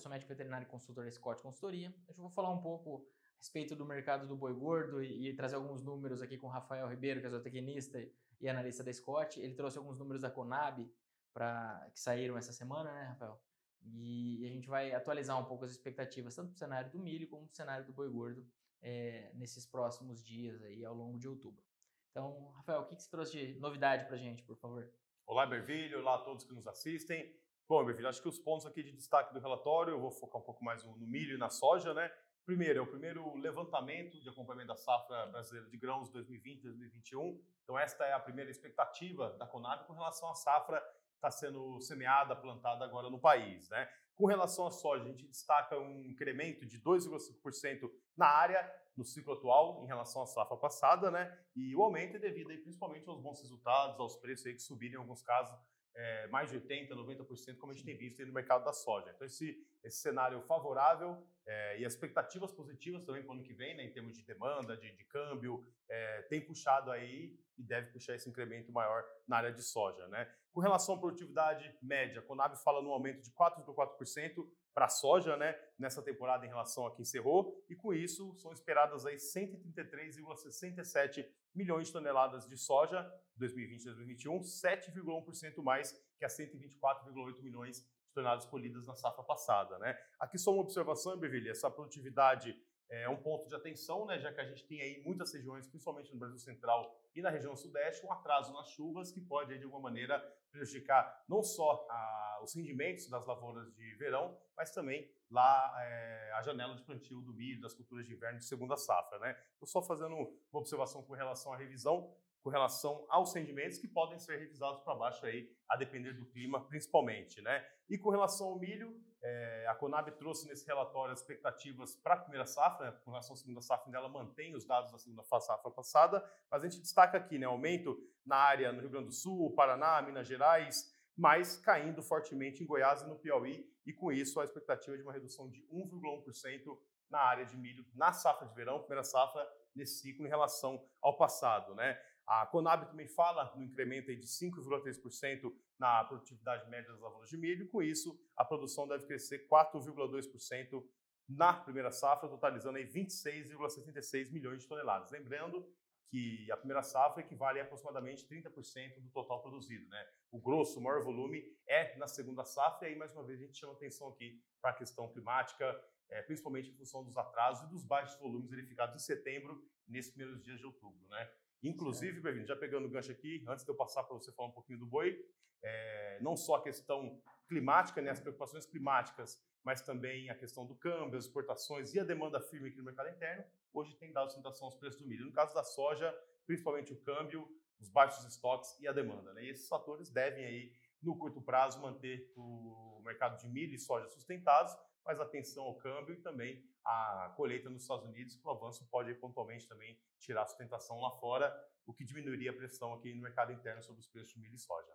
sou médico veterinário e consultor da Scott Consultoria. Eu vou falar um pouco a respeito do mercado do boi gordo e, e trazer alguns números aqui com o Rafael Ribeiro, que é zootecnista e analista da Scott. Ele trouxe alguns números da Conab para que saíram essa semana, né, Rafael? E, e, a gente vai atualizar um pouco as expectativas, tanto para o cenário do milho como para o cenário do boi gordo é, nesses próximos dias aí ao longo de outubro. Então, Rafael, o que, que você trouxe de novidade para gente, por favor? Olá, Bervilho, olá a todos que nos assistem. Bom, Bervilho, acho que os pontos aqui de destaque do relatório, eu vou focar um pouco mais no milho e na soja, né? Primeiro, é o primeiro levantamento de acompanhamento da safra brasileira de grãos 2020-2021. Então, esta é a primeira expectativa da Conab com relação à safra que está sendo semeada, plantada agora no país. Né? Com relação à soja, a gente destaca um incremento de 2,5% na área no ciclo atual em relação à safra passada, né? E o aumento é devido aí, principalmente aos bons resultados, aos preços aí que subiram em alguns casos é, mais de 80%, 90%, como a gente tem visto no mercado da soja. Então, esse, esse cenário favorável é, e as expectativas positivas também para o ano que vem, né, em termos de demanda, de, de câmbio, é, tem puxado aí e deve puxar esse incremento maior na área de soja. Né? Com relação à produtividade média, a Conab fala num aumento de 4,4% para a soja né, nessa temporada em relação a que encerrou, e com isso são esperadas aí 133,67 milhões de toneladas de soja 2020 2021, 7,1% mais que as 124,8 milhões de toneladas colhidas na safra passada. Né? Aqui só uma observação, Bevilha, essa produtividade é um ponto de atenção, né, já que a gente tem aí muitas regiões, principalmente no Brasil Central e na região Sudeste, um atraso nas chuvas que pode, de alguma maneira, prejudicar não só a, os rendimentos das lavouras de verão, mas também lá é, a janela de plantio do milho, das culturas de inverno de segunda safra. Né? Estou só fazendo uma observação com relação à revisão, com relação aos rendimentos que podem ser revisados para baixo aí, a depender do clima, principalmente, né? E com relação ao milho, é, a Conab trouxe nesse relatório as expectativas para a primeira safra, né? com relação à segunda safra, ela mantém os dados da segunda safra passada, mas a gente destaca aqui, né, aumento na área no Rio Grande do Sul, Paraná, Minas Gerais, mas caindo fortemente em Goiás e no Piauí, e com isso a expectativa de uma redução de 1,1% na área de milho na safra de verão, primeira safra nesse ciclo em relação ao passado, né? A Conab também fala no incremento de 5,3% na produtividade média das lavouras de milho, com isso a produção deve crescer 4,2% na primeira safra, totalizando aí 26,76 milhões de toneladas. Lembrando que a primeira safra equivale a aproximadamente 30% do total produzido. Né? O grosso, o maior volume é na segunda safra, e aí mais uma vez a gente chama atenção aqui para a questão climática, é, principalmente em função dos atrasos e dos baixos volumes verificados em setembro, nesses primeiros dias de outubro. Né? Inclusive, já pegando o gancho aqui, antes de eu passar para você falar um pouquinho do boi, é, não só a questão climática, né, as preocupações climáticas, mas também a questão do câmbio, as exportações e a demanda firme aqui no mercado interno, hoje tem dado sustentação aos preços do milho. No caso da soja, principalmente o câmbio, os baixos estoques e a demanda. Né? E esses fatores devem aí, no curto prazo, manter o mercado de milho e soja sustentados, mas atenção ao câmbio e também a colheita nos Estados Unidos, que o avanço pode pontualmente também tirar a sustentação lá fora, o que diminuiria a pressão aqui no mercado interno sobre os preços de milho e soja.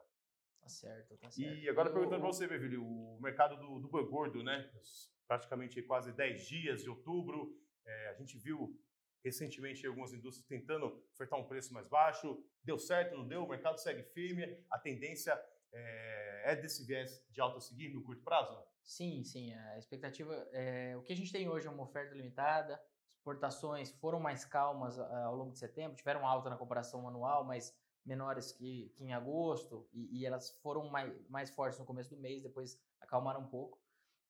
Tá certo, tá certo. E agora perguntando para você, Bevilho, o mercado do, do boi gordo, né? Praticamente quase 10 dias de outubro, é, a gente viu recentemente algumas indústrias tentando ofertar um preço mais baixo, deu certo, não deu, o mercado segue firme, a tendência é, é desse viés de alta seguir no curto prazo? Sim, sim. A expectativa. É, o que a gente tem hoje é uma oferta limitada. Exportações foram mais calmas uh, ao longo de setembro, tiveram alta na comparação anual, mas menores que, que em agosto, e, e, elas foram mais, mais fortes no começo do mês, depois acalmaram um pouco.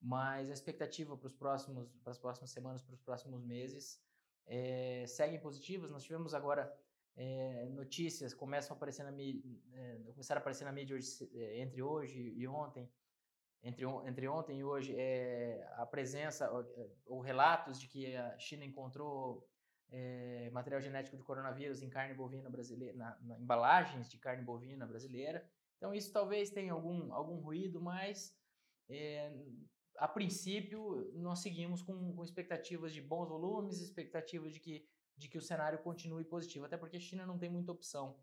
Mas a expectativa para os próximos, para as próximas semanas, para os próximos meses, é, seguem positivas. Nós tivemos agora é, notícias começam a aparecer na mídia, é, começaram a aparecer na mídia hoje, entre hoje e ontem entre, entre ontem e hoje é, a presença é, ou relatos de que a China encontrou é, material genético de coronavírus em carne bovina brasileira, na, na, embalagens de carne bovina brasileira. Então isso talvez tenha algum, algum ruído, mas é, a princípio nós seguimos com, com, expectativas de bons volumes, expectativas de que, de que o cenário continue positivo, até porque a China não tem muita opção.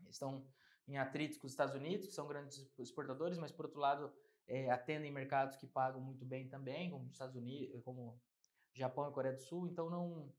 Eles estão em atritos com os Estados Unidos, que são grandes exportadores, mas por outro lado é, atendem mercados que pagam muito bem também, como Estados Unidos, como Japão e Coreia do Sul, então não,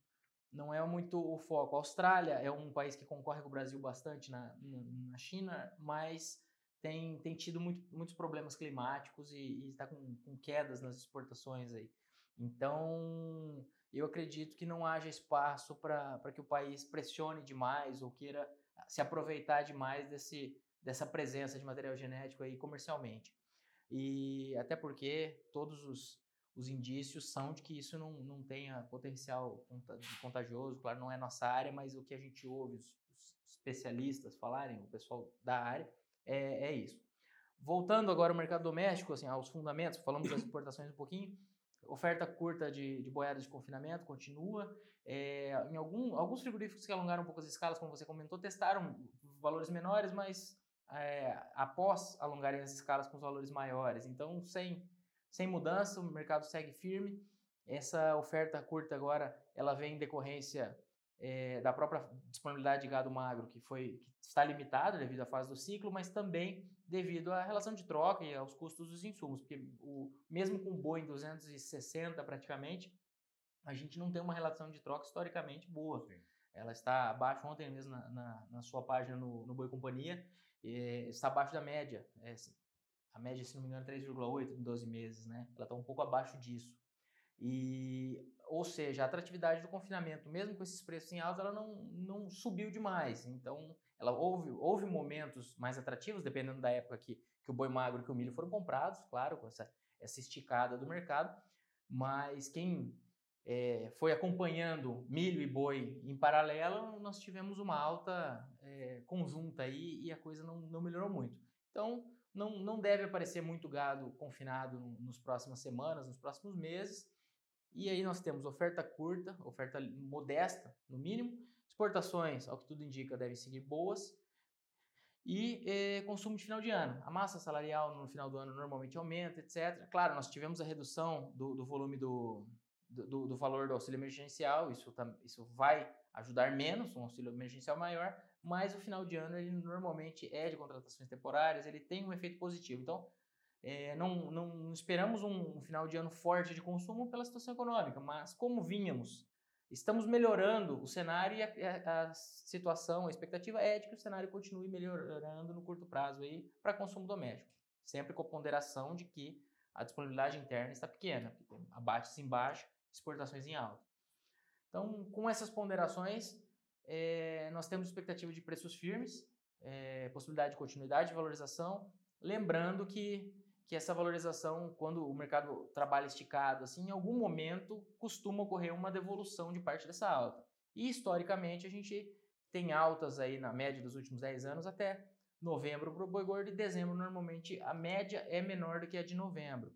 não é muito o foco. A Austrália é um país que concorre com o Brasil bastante na, na, na China, mas tem, tem tido muito, muitos problemas climáticos e está com, com quedas nas exportações aí. Então, eu acredito que não haja espaço para que o país pressione demais ou queira se aproveitar demais desse, dessa presença de material genético aí comercialmente. E até porque todos os, os indícios são de que isso não, não tenha potencial contagioso, claro, não é nossa área, mas o que a gente ouve os, os especialistas falarem, o pessoal da área, é, é isso. Voltando agora ao mercado doméstico, assim, aos fundamentos, falamos das exportações um pouquinho, oferta curta de, de boiadas de confinamento continua. É, em algum, alguns frigoríficos que alongaram um pouco as escalas, como você comentou, testaram valores menores, mas é, após alongarem as escalas com os valores maiores. Então, sem, sem mudança, o mercado segue firme. Essa oferta curta agora, ela vem em decorrência é, da própria disponibilidade de gado magro, que, foi, que está limitada devido à fase do ciclo, mas também devido à relação de troca e aos custos dos insumos, porque o, mesmo com o boi em 260 praticamente, a gente não tem uma relação de troca historicamente boa. Sim. Ela está abaixo, ontem mesmo na, na, na sua página no, no Boi Companhia, é, está abaixo da média. É, a média, se não me engano, é 3,8 em 12 meses, né? Ela está um pouco abaixo disso. E, ou seja, a atratividade do confinamento, mesmo com esses preços em alta, ela não, não subiu demais. Então, ela houve, houve momentos mais atrativos, dependendo da época que, que o boi magro e que o milho foram comprados, claro, com essa, essa esticada do mercado. Mas quem é, foi acompanhando milho e boi em paralelo, nós tivemos uma alta é, conjunta aí e a coisa não, não melhorou muito. Então, não, não deve aparecer muito gado confinado nos próximas semanas, nos próximos meses. E aí nós temos oferta curta, oferta modesta, no mínimo. Exportações, ao que tudo indica, devem seguir boas. E eh, consumo de final de ano. A massa salarial no final do ano normalmente aumenta, etc. Claro, nós tivemos a redução do, do volume do, do, do, valor do auxílio emergencial, isso, isso vai ajudar menos, um auxílio emergencial maior, mas o final de ano ele normalmente é de contratações temporárias, ele tem um efeito positivo. Então, é, não, não, esperamos um, final de ano forte de consumo pela situação econômica, mas como vínhamos, estamos melhorando o cenário e a, a, situação, a expectativa é de que o cenário continue melhorando no curto prazo para consumo doméstico, sempre com a ponderação de que a disponibilidade interna está pequena, abates em baixa, exportações em alta. Então, com essas ponderações, é, nós temos expectativa de preços firmes, é, possibilidade de continuidade de valorização, lembrando que que essa valorização, quando o mercado trabalha esticado, assim, em algum momento costuma ocorrer uma devolução de parte dessa alta. E historicamente a gente tem altas aí na média dos últimos 10 anos até novembro para o boi gordo e dezembro normalmente a média é menor do que a de novembro.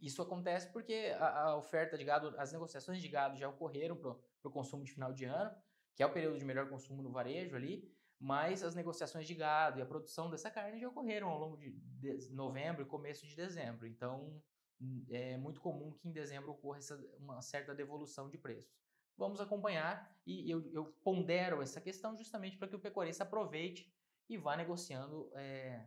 Isso acontece porque a, a oferta de gado, as negociações de gado já ocorreram para o consumo de final de ano, que é o período de melhor consumo no varejo ali, mas as negociações de gado e a produção dessa carne já ocorreram ao longo de, novembro e começo de dezembro. Então, hum, é muito comum que em dezembro ocorra essa, uma certa devolução de preços. Vamos acompanhar e eu, eu pondero essa questão justamente para que o pecuarista aproveite e vá negociando é,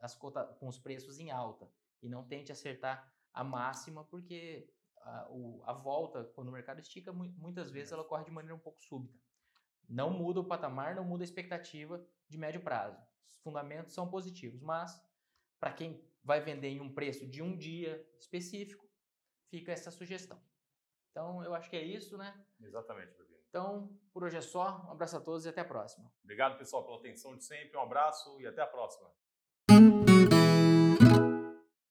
as cota, com os preços em alta e não tente acertar a máxima, porque a, o, a volta, quando o mercado estica, muitas vezes ela ocorre de maneira um pouco súbita. Não muda o patamar, não muda a expectativa de médio prazo. Os fundamentos são positivos, mas para quem vai vender em um preço de um dia específico, fica essa sugestão. Então, eu acho que é isso, né? Exatamente, Pepino. Então, por hoje é só. Um abraço a todos e até a próxima. Obrigado, pessoal, pela atenção de sempre. Um abraço e até a próxima.